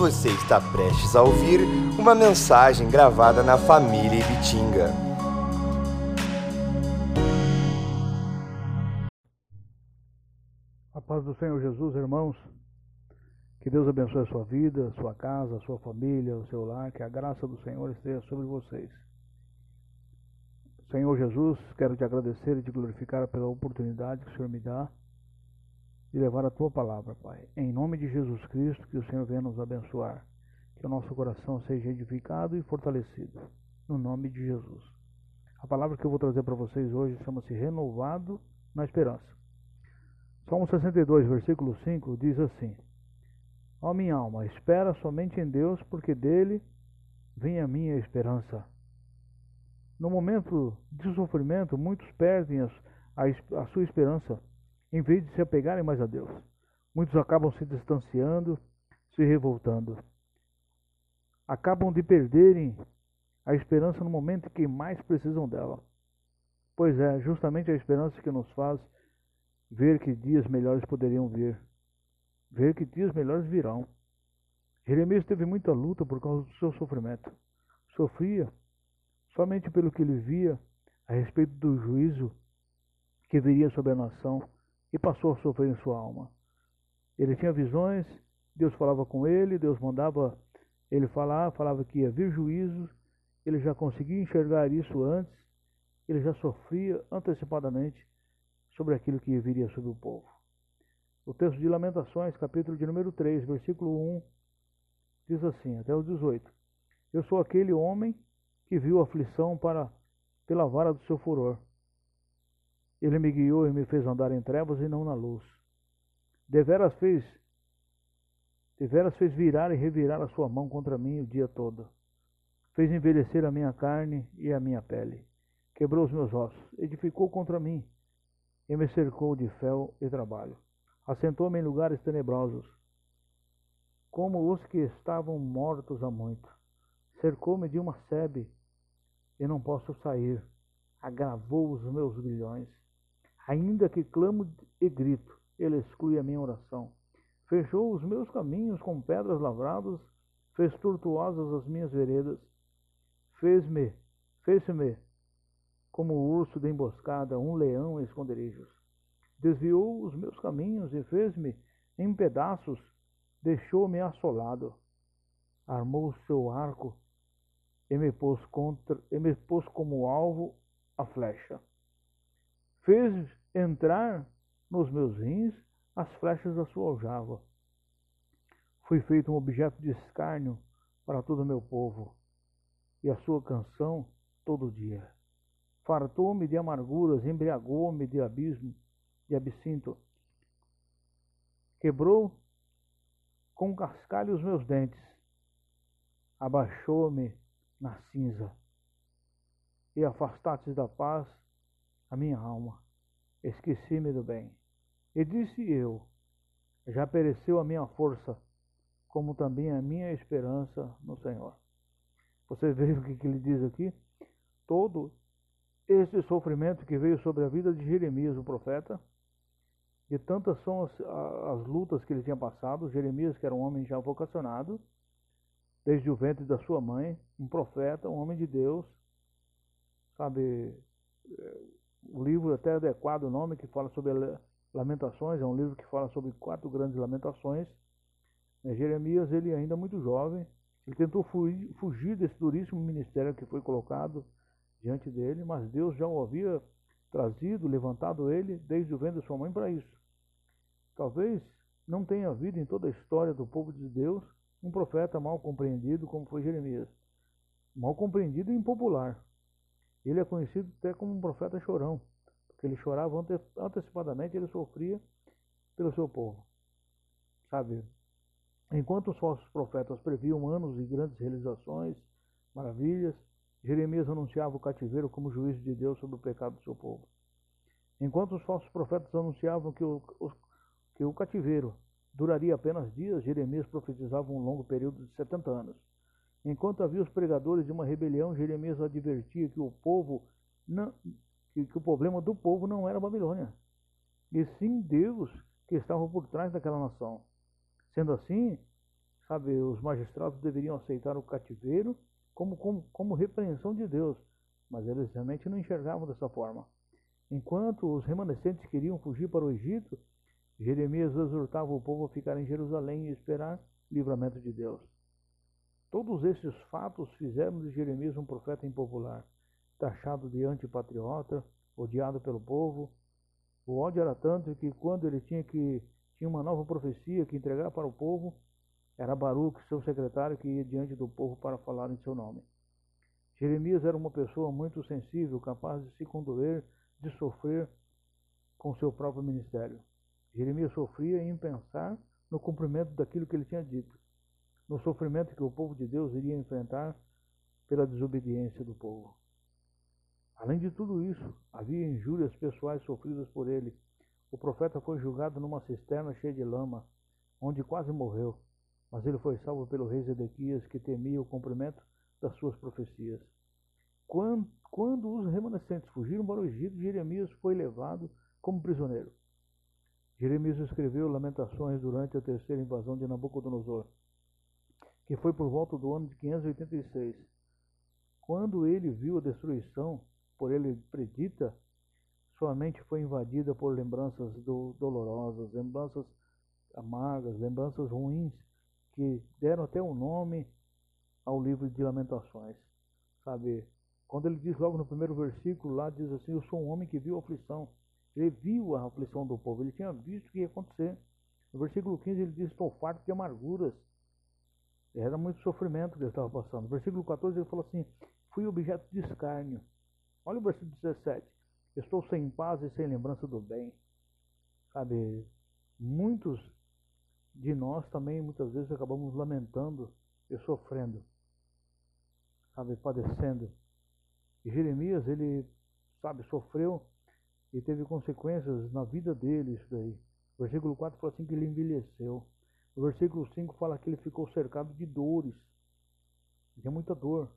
Você está prestes a ouvir uma mensagem gravada na família Ibitinga. A paz do Senhor Jesus, irmãos. Que Deus abençoe a sua vida, a sua casa, a sua família, o seu lar. Que a graça do Senhor esteja sobre vocês. Senhor Jesus, quero te agradecer e te glorificar pela oportunidade que o Senhor me dá de levar a tua palavra, Pai. Em nome de Jesus Cristo, que o Senhor venha nos abençoar. Que o nosso coração seja edificado e fortalecido. No nome de Jesus. A palavra que eu vou trazer para vocês hoje chama-se Renovado na Esperança. Salmo 62, versículo 5 diz assim: Ó minha alma, espera somente em Deus, porque dele vem a minha esperança. No momento de sofrimento, muitos perdem a, sua esperança em vez de se apegarem mais a Deus. Muitos acabam se distanciando, se revoltando. Acabam de perderem a esperança no momento em que mais precisam dela. Pois é, justamente a esperança que nos faz ver que dias melhores poderiam vir, ver que dias melhores virão. Jeremias teve muita luta por causa do seu sofrimento. Sofria somente pelo que ele via a respeito do juízo que viria sobre a nação e passou a sofrer em sua alma. Ele tinha visões, Deus falava com ele, Deus mandava ele falar, falava que ia vir juízo, ele já conseguia enxergar isso antes, ele já sofria antecipadamente sobre aquilo que viria sobre o povo. O texto de Lamentações, capítulo de número 3, versículo 1, diz assim, até o 18: Eu sou aquele homem que viu a aflição para pela vara do seu furor. Ele me guiou e me fez andar em trevas e não na luz. Deveras fez, deveras fez virar e revirar a sua mão contra mim o dia todo. Fez envelhecer a minha carne e a minha pele. Quebrou os meus ossos, edificou contra mim e me cercou de fel e trabalho. Assentou-me em lugares tenebrosos, como os que estavam mortos há muito. Cercou-me de uma sebe e não posso sair. Agravou os meus grilhões. Ainda que clamo e grito, ele exclui a minha oração. Fechou os meus caminhos com pedras lavradas, fez tortuosas as minhas veredas. Fez-me, fez-me como o urso de emboscada, um leão em esconderijos. Desviou os meus caminhos e fez-me em pedaços, deixou-me assolado. Armou seu arco e me pôs, contra, e me pôs como alvo a flecha. Fez entrar nos meus rins as flechas da sua aljava. Fui feito um objeto de escárnio para todo o meu povo, e a sua canção todo dia. Fartou-me de amarguras, embriagou-me de abismo, de absinto. Quebrou com cascalho os meus dentes, abaixou-me na cinza, e afastaste da paz a minha alma. Esqueci-me do bem. E disse eu: Já pereceu a minha força, como também a minha esperança no Senhor. Você vê o que ele diz aqui? Todo esse sofrimento que veio sobre a vida de Jeremias, o profeta, e tantas são as, as lutas que ele tinha passado. Jeremias, que era um homem já vocacionado, desde o ventre da sua mãe, um profeta, um homem de Deus, sabe? O livro até adequado o nome que fala sobre lamentações, é um livro que fala sobre quatro grandes lamentações. É, Jeremias, ele ainda muito jovem, ele tentou fugir, fugir desse duríssimo ministério que foi colocado diante dele, mas Deus já o havia trazido, levantado ele desde o ventre da sua mãe para isso. Talvez não tenha havido em toda a história do povo de Deus um profeta mal compreendido como foi Jeremias. Mal compreendido e impopular. Ele é conhecido até como um profeta chorão, porque ele chorava ante antecipadamente, ele sofria pelo seu povo. Sabe? Enquanto os falsos profetas previam anos e grandes realizações, maravilhas, Jeremias anunciava o cativeiro como juízo de Deus sobre o pecado do seu povo. Enquanto os falsos profetas anunciavam que o, que o cativeiro duraria apenas dias, Jeremias profetizava um longo período de 70 anos. Enquanto havia os pregadores de uma rebelião, Jeremias advertia que o povo não, que, que o problema do povo não era a Babilônia, e sim Deus que estava por trás daquela nação. Sendo assim, sabe, os magistrados deveriam aceitar o cativeiro como, como, como repreensão de Deus, mas eles realmente não enxergavam dessa forma. Enquanto os remanescentes queriam fugir para o Egito, Jeremias exortava o povo a ficar em Jerusalém e esperar livramento de Deus. Todos esses fatos fizeram de Jeremias um profeta impopular, taxado de antipatriota, odiado pelo povo. O ódio era tanto que quando ele tinha que tinha uma nova profecia que entregar para o povo, era Baruch, seu secretário, que ia diante do povo para falar em seu nome. Jeremias era uma pessoa muito sensível, capaz de se condoer, de sofrer com seu próprio ministério. Jeremias sofria em pensar no cumprimento daquilo que ele tinha dito, no sofrimento que o povo de Deus iria enfrentar pela desobediência do povo. Além de tudo isso, havia injúrias pessoais sofridas por ele. O profeta foi julgado numa cisterna cheia de lama, onde quase morreu, mas ele foi salvo pelo rei Zedequias, que temia o cumprimento das suas profecias. Quando, quando os remanescentes fugiram para o Egito, Jeremias foi levado como prisioneiro. Jeremias escreveu Lamentações durante a terceira invasão de Nabucodonosor, que foi por volta do ano de 586. Quando ele viu a destruição por ele predita, sua mente foi invadida por lembranças do, dolorosas, lembranças amargas, lembranças ruins, que deram até um nome ao livro de Lamentações. Sabe? Quando ele diz logo no primeiro versículo, lá diz assim: Eu sou um homem que viu a aflição. Ele viu a aflição do povo, ele tinha visto o que ia acontecer. No versículo 15 ele diz: Estou farto de amarguras. Era muito sofrimento que ele estava passando. Versículo 14 ele falou assim: Fui objeto de escárnio. Olha o versículo 17. Estou sem paz e sem lembrança do bem. Sabe, muitos de nós também muitas vezes acabamos lamentando e sofrendo, sabe, padecendo. E Jeremias, ele, sabe, sofreu e teve consequências na vida dele isso daí. Versículo 4 fala assim que ele envelheceu. O versículo 5 fala que ele ficou cercado de dores. Tinha muita dor.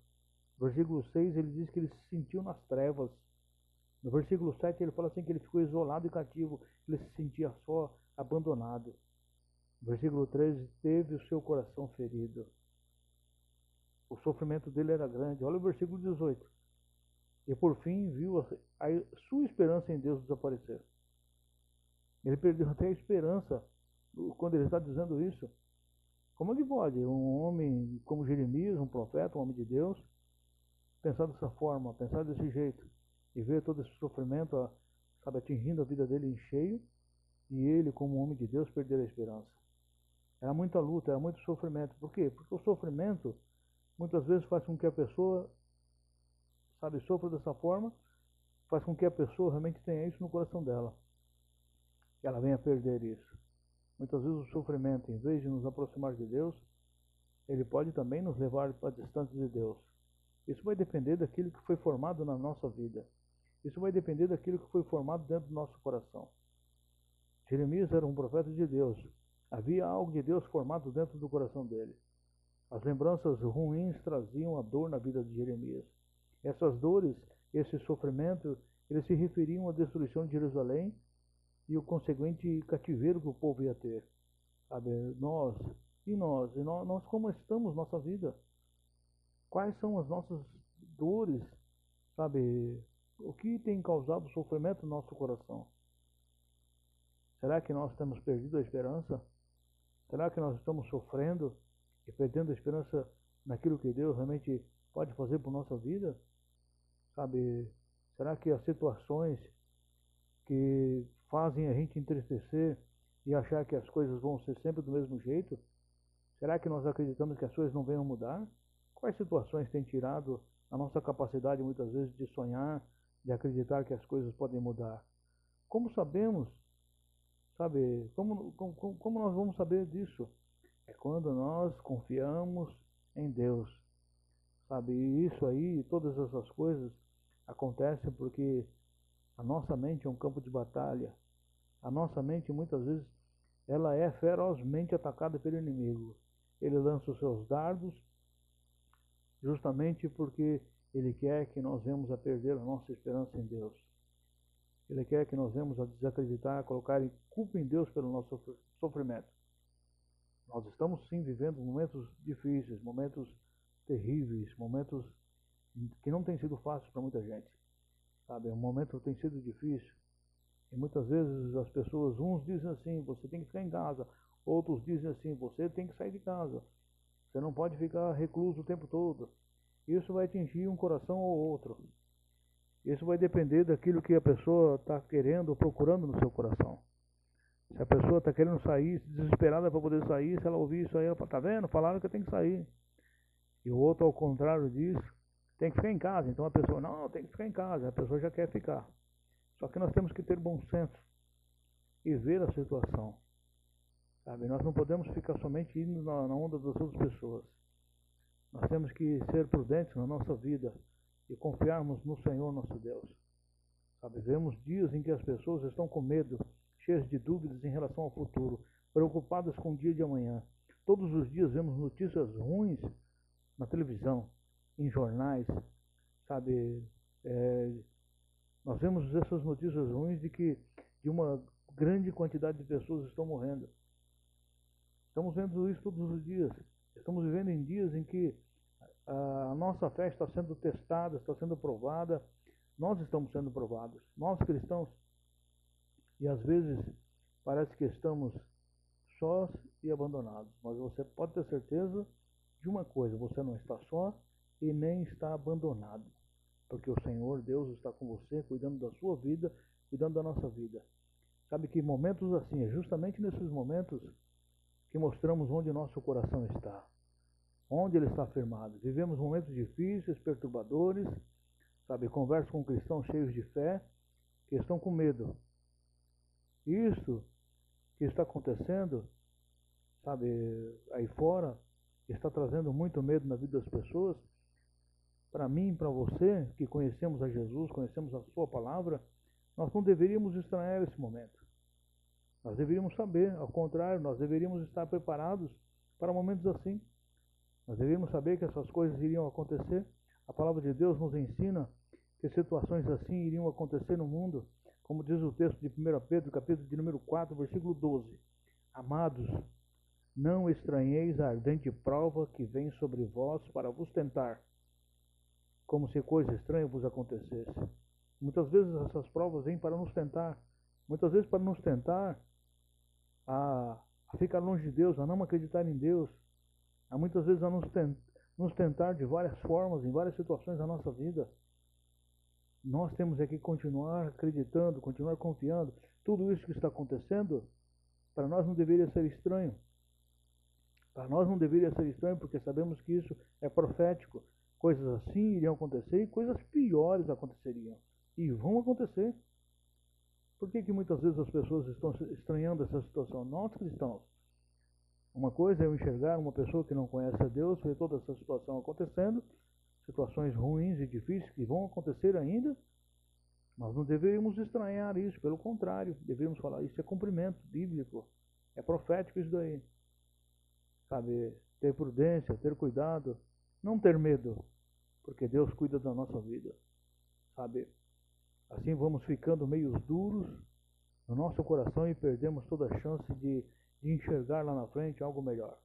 No versículo 6 ele diz que ele se sentiu nas trevas. No versículo 7 ele fala assim que ele ficou isolado e cativo, ele se sentia só, abandonado. No versículo 13 teve o seu coração ferido. O sofrimento dele era grande. Olha o versículo 18. E por fim viu a, a sua esperança em Deus desaparecer. Ele perdeu até a esperança quando ele está dizendo isso. Como que pode um homem como Jeremias, um profeta, um homem de Deus, pensar dessa forma, pensar desse jeito e ver todo esse sofrimento, sabe, atingindo a vida dele em cheio e ele, como homem de Deus, perder a esperança? Era muita luta, era muito sofrimento. Por quê? Porque o sofrimento muitas vezes faz com que a pessoa sabe, sofra dessa forma, faz com que a pessoa realmente tenha isso no coração dela. Ela venha perder isso. Muitas vezes o sofrimento, em vez de nos aproximar de Deus, ele pode também nos levar para distante de Deus. Isso vai depender daquilo que foi formado na nossa vida. Isso vai depender daquilo que foi formado dentro do nosso coração. Jeremias era um profeta de Deus. Havia algo de Deus formado dentro do coração dele. As lembranças ruins traziam a dor na vida de Jeremias. Essas dores, esse sofrimento, eles se referiam à destruição de Jerusalém e o consequente cativeiro que o povo ia ter. Sabe, nós, e nós, e nós, nós como estamos nossa vida? Quais são as nossas dores? Sabe, o que tem causado sofrimento no nosso coração? Será que nós temos perdido a esperança? Será que nós estamos sofrendo e perdendo a esperança naquilo que Deus realmente pode fazer por nossa vida? Sabe, será que as situações que fazem a gente entristecer e achar que as coisas vão ser sempre do mesmo jeito? Será que nós acreditamos que as coisas não venham mudar? Quais situações têm tirado a nossa capacidade muitas vezes de sonhar, de acreditar que as coisas podem mudar? Como sabemos, sabe, como, como, como nós vamos saber disso? É quando nós confiamos em Deus, sabe? E isso aí, todas essas coisas, acontece porque a nossa mente é um campo de batalha. A nossa mente muitas vezes ela é ferozmente atacada pelo inimigo. Ele lança os seus dardos justamente porque ele quer que nós vemos a perder a nossa esperança em Deus. Ele quer que nós vemos a desacreditar, a colocar culpa em Deus pelo nosso sofrimento. Nós estamos sim vivendo momentos difíceis, momentos terríveis, momentos que não têm sido fáceis para muita gente. Sabe, o momento tem sido difícil. E muitas vezes as pessoas, uns dizem assim, você tem que ficar em casa, outros dizem assim, você tem que sair de casa. Você não pode ficar recluso o tempo todo. Isso vai atingir um coração ou outro. Isso vai depender daquilo que a pessoa está querendo procurando no seu coração. Se a pessoa está querendo sair, desesperada para poder sair, se ela ouvir isso aí, ela fala, tá vendo? Falaram que eu tenho que sair. E o outro, ao contrário disso, tem que ficar em casa. Então a pessoa, não, tem que ficar em casa. A pessoa já quer ficar. Só que nós temos que ter bom senso e ver a situação. Sabe? Nós não podemos ficar somente indo na, onda das outras pessoas. Nós temos que ser prudentes na nossa vida e confiarmos no Senhor nosso Deus. Sabe? Vemos dias em que as pessoas estão com medo, cheias de dúvidas em relação ao futuro, preocupadas com o dia de amanhã. Todos os dias vemos notícias ruins na televisão, em jornais, sabe? É, nós vemos essas notícias ruins de que de uma grande quantidade de pessoas estão morrendo. Estamos vendo isso todos os dias. Estamos vivendo em dias em que a nossa fé está sendo testada, está sendo provada. Nós estamos sendo provados, nós cristãos. E às vezes parece que estamos sós e abandonados. Mas você pode ter certeza de uma coisa: você não está só e nem está abandonado. Porque o Senhor Deus está com você, cuidando da sua vida, cuidando da nossa vida. Sabe que momentos assim, é justamente nesses momentos que mostramos onde nosso coração está, onde ele está firmado. Vivemos momentos difíceis, perturbadores, sabe? Converso com cristãos cheios de fé que estão com medo. Isso que está acontecendo, sabe, aí fora, está trazendo muito medo na vida das pessoas. Para mim, para você, que conhecemos a Jesus, conhecemos a Sua palavra, nós não deveríamos estranhar esse momento. Nós deveríamos saber, ao contrário, nós deveríamos estar preparados para momentos assim. Nós deveríamos saber que essas coisas iriam acontecer. A palavra de Deus nos ensina que situações assim iriam acontecer no mundo, como diz o texto de 1 Pedro, capítulo de número 4, versículo 12. Amados, não estranheis a ardente prova que vem sobre vós para vos tentar, como se coisa estranha vos acontecesse. Muitas vezes essas provas vêm para nos tentar, muitas vezes para nos tentar a, a ficar longe de Deus, a não acreditar em Deus, a muitas vezes a nos, tent, nos tentar de várias formas, em várias situações da nossa vida. Nós temos é que continuar acreditando, continuar confiando. Tudo isso que está acontecendo, para nós não deveria ser estranho. Para nós não deveria ser estranho, porque sabemos que isso é profético. Coisas assim iriam acontecer e coisas piores aconteceriam. E vão acontecer. Por que, que muitas vezes as pessoas estão estranhando essa situação? Nós cristãos. Uma coisa é eu enxergar uma pessoa que não conhece a Deus, ver toda essa situação acontecendo, situações ruins e difíceis que vão acontecer ainda. Nós não deveríamos estranhar isso, pelo contrário, deveríamos falar, isso é cumprimento bíblico, é profético isso daí sabe, ter prudência, ter cuidado, não ter medo, porque Deus cuida da nossa vida, sabe? Assim vamos ficando meio duros no nosso coração e perdemos toda a chance de, de enxergar lá na frente algo melhor.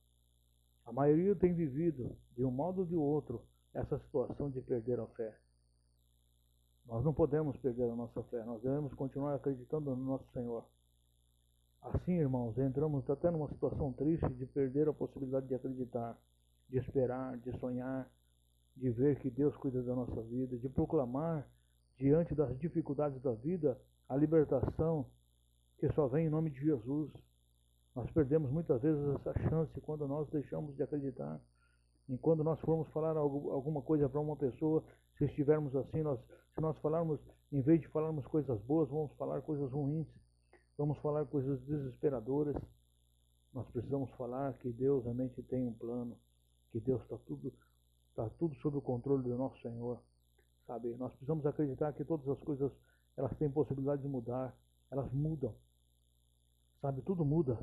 A maioria tem vivido, de um modo ou de outro, essa situação de perder a fé. Nós não podemos perder a nossa fé, nós devemos continuar acreditando no nosso Senhor. Assim, irmãos, entramos até numa situação triste de perder a possibilidade de acreditar, de esperar, de sonhar, de ver que Deus cuida da nossa vida, de proclamar diante das dificuldades da vida a libertação que só vem em nome de Jesus. Nós perdemos muitas vezes essa chance quando nós deixamos de acreditar. E quando nós formos falar alguma coisa para uma pessoa, se estivermos assim, nós, se nós falarmos, em vez de falarmos coisas boas, vamos falar coisas ruins. Vamos falar coisas desesperadoras. Nós precisamos falar que Deus realmente tem um plano, que Deus está tudo, está tudo sob o controle do nosso Senhor. Sabe? Nós precisamos acreditar que todas as coisas elas têm possibilidade de mudar, elas mudam. Sabe, tudo muda.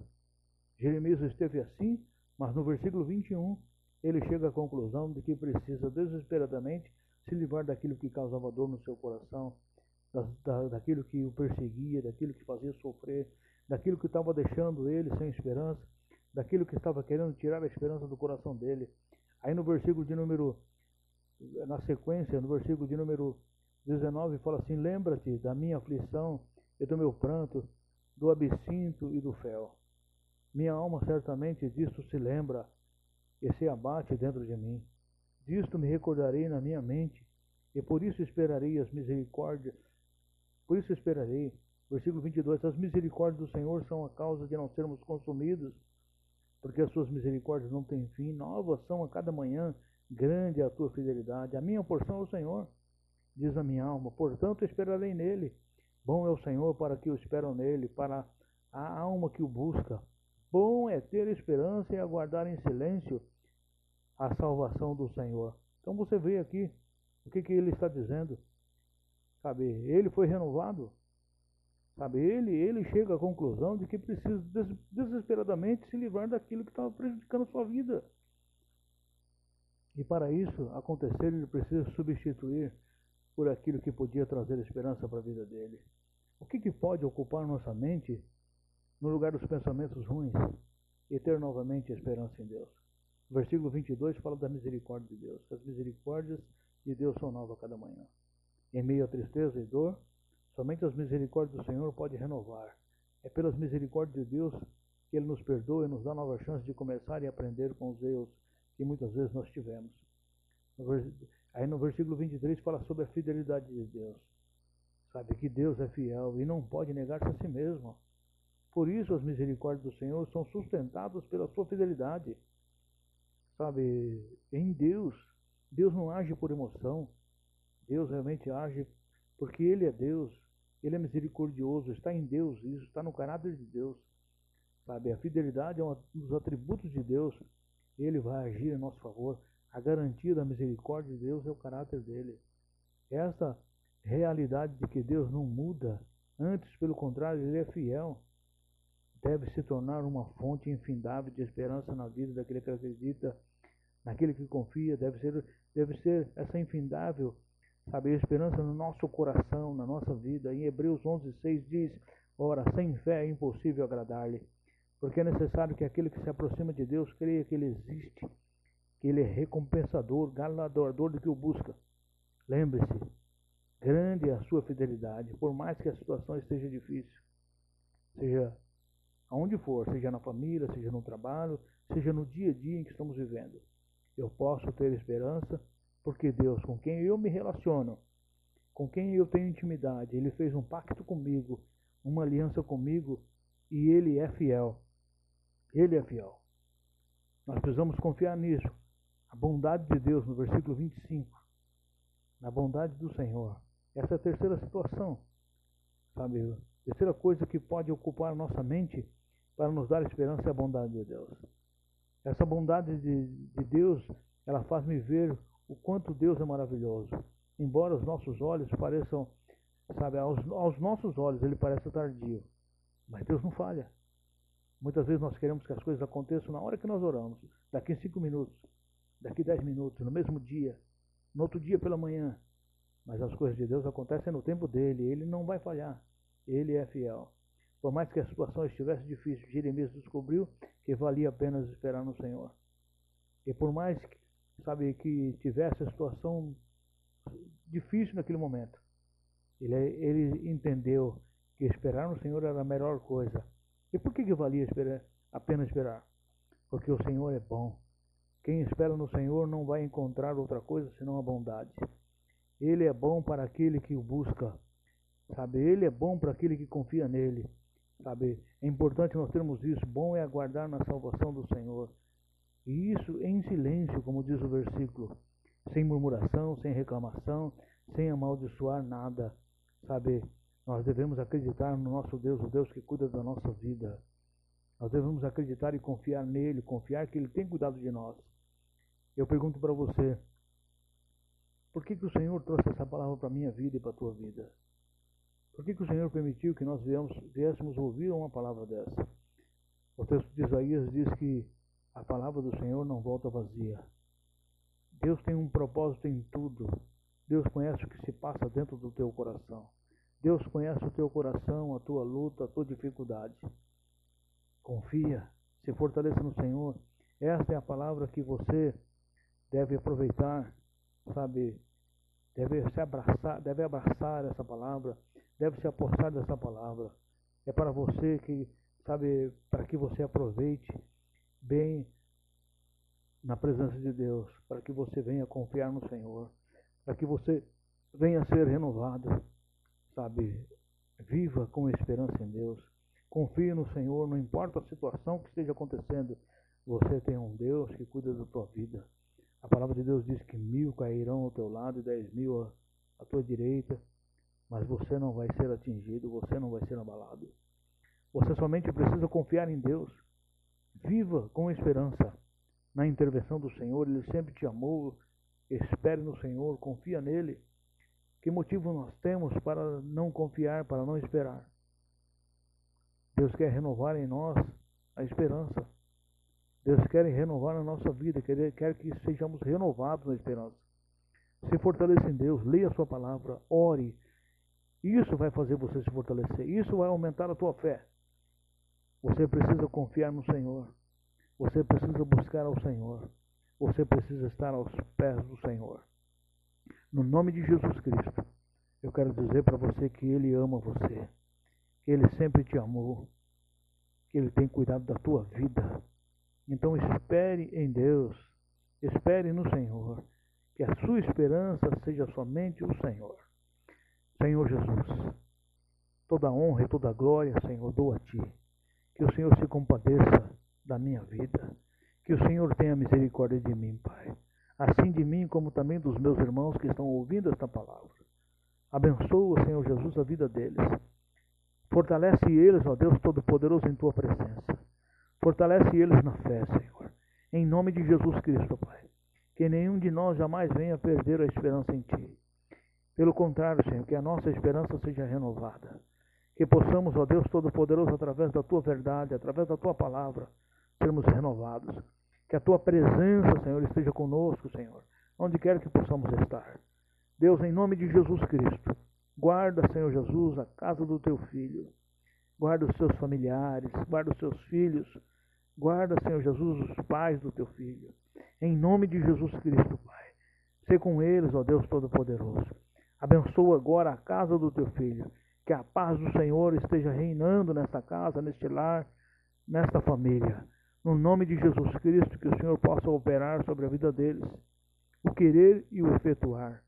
Jeremias esteve assim, mas no versículo 21 ele chega à conclusão de que precisa desesperadamente se livrar daquilo que causava dor no seu coração, da, daquilo que o perseguia, daquilo que fazia sofrer, daquilo que estava deixando ele sem esperança. daquilo que estava querendo tirar a esperança do coração dele. Aí no versículo de número, na sequência, no versículo de número 19, fala assim: Lembra-te da minha aflição e do meu pranto, do absinto e do fel. Minha alma certamente disto se lembra e se abate dentro de mim. Disto me recordarei na minha mente, e por isso esperarei as misericórdias. Por isso esperarei. Versículo 22: As misericórdias do Senhor são a causa de não sermos consumidos, porque as suas misericórdias não têm fim. Novas são a cada manhã, grande é a tua fidelidade. A minha porção é o Senhor, diz a minha alma, portanto esperarei nele. Bom é o Senhor para que o esperam nele, para a alma que o busca. Bom é ter esperança e aguardar em silêncio a salvação do Senhor. Então você vê aqui o que, que ele está dizendo. Sabe, ele foi renovado. Sabe, ele, ele chega à conclusão de que precisa des desesperadamente se livrar daquilo que estava prejudicando a sua vida. E para isso acontecer, ele precisa substituir por aquilo que podia trazer esperança para a vida dele. O que, que pode ocupar nossa mente no lugar dos pensamentos ruins e ter novamente esperança em Deus. O versículo 22 fala da misericórdia de Deus. As misericórdias de Deus são novas a cada manhã. Em meio à tristeza e dor, somente as misericórdias do Senhor podem renovar. É pelas misericórdias de Deus que Ele nos perdoa e nos dá nova chance de começar e aprender com os erros que muitas vezes nós tivemos. Aí no versículo 23 fala sobre a fidelidade de Deus. Sabe que Deus é fiel e não pode negar-se a si mesmo. Por isso as misericórdias do Senhor são sustentadas pela sua fidelidade. Sabe, em Deus, Deus não age por emoção. Deus realmente age porque Ele é Deus. Ele é misericordioso, está em Deus, isso está no caráter de Deus. Sabe, a fidelidade é um dos atributos de Deus. Ele vai agir em nosso favor. A garantia da misericórdia de Deus é o caráter dele. Essa realidade de que Deus não muda, antes, pelo contrário, ele é fiel deve se tornar uma fonte infindável de esperança na vida daquele que acredita, naquele que confia, deve ser, deve ser essa infindável, sabe, esperança no nosso coração, na nossa vida. Em Hebreus 11:6 diz: "Ora, sem fé é impossível agradar-lhe, porque é necessário que aquele que se aproxima de Deus creia que ele existe, que ele é recompensador, galardoador do que o busca. Lembre-se, grande é a sua fidelidade, por mais que a situação esteja difícil. Seja aonde for, seja na família, seja no trabalho, seja no dia a dia em que estamos vivendo. Eu posso ter esperança porque Deus, com quem eu me relaciono, com quem eu tenho intimidade, Ele fez um pacto comigo, uma aliança comigo e Ele é fiel. Ele é fiel. Nós precisamos confiar nisso. A bondade de Deus, no versículo 25. Na bondade do Senhor. Essa é a terceira situação. Sabe? Terceira coisa que pode ocupar nossa mente para nos dar esperança é a bondade de Deus. Essa bondade de, de Deus, ela faz-me ver o quanto Deus é maravilhoso. Embora os nossos olhos pareçam, sabe, aos, aos nossos olhos ele parece tardio, mas Deus não falha. Muitas vezes nós queremos que as coisas aconteçam na hora que nós oramos, daqui cinco minutos, daqui dez minutos, no mesmo dia, no outro dia pela manhã. Mas as coisas de Deus acontecem no tempo dele, ele não vai falhar. Ele é fiel. Por mais que a situação estivesse difícil, Jeremias descobriu que valia a pena esperar no Senhor. E por mais que, sabe, que tivesse a situação difícil naquele momento, ele, ele entendeu que esperar no Senhor era a melhor coisa. E por que, que valia esperar, a pena esperar? Porque o Senhor é bom. Quem espera no Senhor não vai encontrar outra coisa senão a bondade. Ele é bom para aquele que o busca. Sabe, ele é bom para aquele que confia nele. Sabe, é importante nós termos isso. Bom é aguardar na salvação do Senhor. E isso em silêncio, como diz o versículo, sem murmuração, sem reclamação, sem amaldiçoar nada. Sabe, nós devemos acreditar no nosso Deus, o Deus que cuida da nossa vida. Nós devemos acreditar e confiar nele, confiar que ele tem cuidado de nós. Eu pergunto para você, por que, que o Senhor trouxe essa palavra para a minha vida e para a tua vida? Por que, que o Senhor permitiu que nós viéssemos ouvir uma palavra dessa? O texto de Isaías diz que a palavra do Senhor não volta vazia. Deus tem um propósito em tudo. Deus conhece o que se passa dentro do teu coração. Deus conhece o teu coração, a tua luta, a tua dificuldade. Confia, Se fortaleça no Senhor. Esta é a palavra que você deve aproveitar, sabe? Deve se abraçar, deve abraçar essa palavra, deve se apostar dessa palavra. É para você que, sabe, para que você aproveite bem na presença de Deus, para que você venha confiar no Senhor, para que você venha ser renovado, sabe? Viva com esperança em Deus. Confie no Senhor, não importa a situação que esteja acontecendo, você tem um Deus que cuida da tua vida. A palavra de Deus diz que mil cairão ao teu lado e dez mil à tua direita, mas você não vai ser atingido, você não vai ser abalado. Você somente precisa confiar em Deus. Viva com esperança na intervenção do Senhor, Ele sempre te amou. Espere no Senhor, confia nele. Que motivo nós temos para não confiar, para não esperar? Deus quer renovar em nós a esperança. Deus quer renovar a nossa vida, quer, quer que sejamos renovados na esperança. Se fortaleça em Deus, leia a sua palavra, ore. Isso vai fazer você se fortalecer. Isso vai aumentar a tua fé. Você precisa confiar no Senhor. Você precisa buscar ao Senhor. Você precisa estar aos pés do Senhor. No nome de Jesus Cristo, eu quero dizer para você que Ele ama você, que Ele sempre te amou, que Ele tem cuidado da tua vida. Então espere em Deus, espere no Senhor, que a sua esperança seja somente o Senhor. Senhor Jesus, toda honra e toda glória, Senhor, dou a Ti. Que o Senhor se compadeça da minha vida. Que o Senhor tenha misericórdia de mim, Pai. Assim de mim, como também dos meus irmãos que estão ouvindo esta palavra. Abençoa, Senhor Jesus, a vida deles. Fortalece eles, ó Deus Todo-Poderoso, em tua presença. Fortalece eles na fé, Senhor. Em nome de Jesus Cristo, Pai. Que nenhum de nós jamais venha perder a esperança em Ti. Pelo contrário, Senhor, que a nossa esperança seja renovada. Que possamos, ó Deus Todo-Poderoso, através da Tua verdade, através da Tua palavra, sermos renovados. Que a Tua presença, Senhor, esteja conosco, Senhor, onde quer que possamos estar. Deus, em nome de Jesus Cristo, guarda, Senhor Jesus, a casa do Teu Filho. Guarda os seus familiares, guarda os seus filhos. Guarda, Senhor Jesus, os pais do Teu Filho. Em nome de Jesus Cristo, Pai. Sê com eles, ó Deus Todo-Poderoso. Abençoa agora a casa do Teu Filho. Que a paz do Senhor esteja reinando nesta casa, neste lar, nesta família. No nome de Jesus Cristo, que o Senhor possa operar sobre a vida deles, o querer e o efetuar.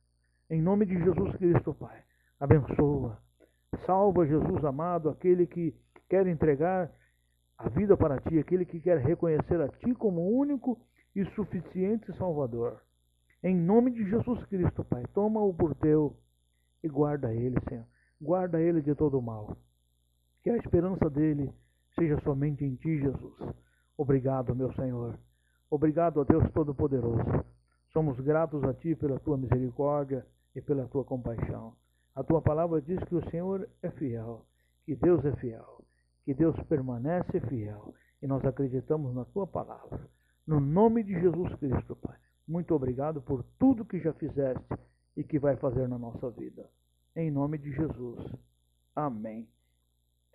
Em nome de Jesus Cristo, Pai, abençoa. Salva, Jesus amado, aquele que quer entregar a vida para ti, aquele que quer reconhecer a ti como único e suficiente Salvador. Em nome de Jesus Cristo, Pai, toma-o por teu e guarda ele, Senhor. Guarda ele de todo mal. Que a esperança dele seja somente em ti, Jesus. Obrigado, meu Senhor. Obrigado a Deus Todo-Poderoso. Somos gratos a ti pela tua misericórdia e pela tua compaixão. A tua palavra diz que o Senhor é fiel, que Deus é fiel, que Deus permanece fiel. E nós acreditamos na tua palavra. No nome de Jesus Cristo, Pai. Muito obrigado por tudo que já fizeste e que vai fazer na nossa vida. Em nome de Jesus. Amém.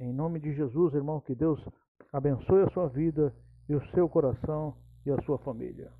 Em nome de Jesus, irmão, que Deus abençoe a sua vida e o seu coração e a sua família.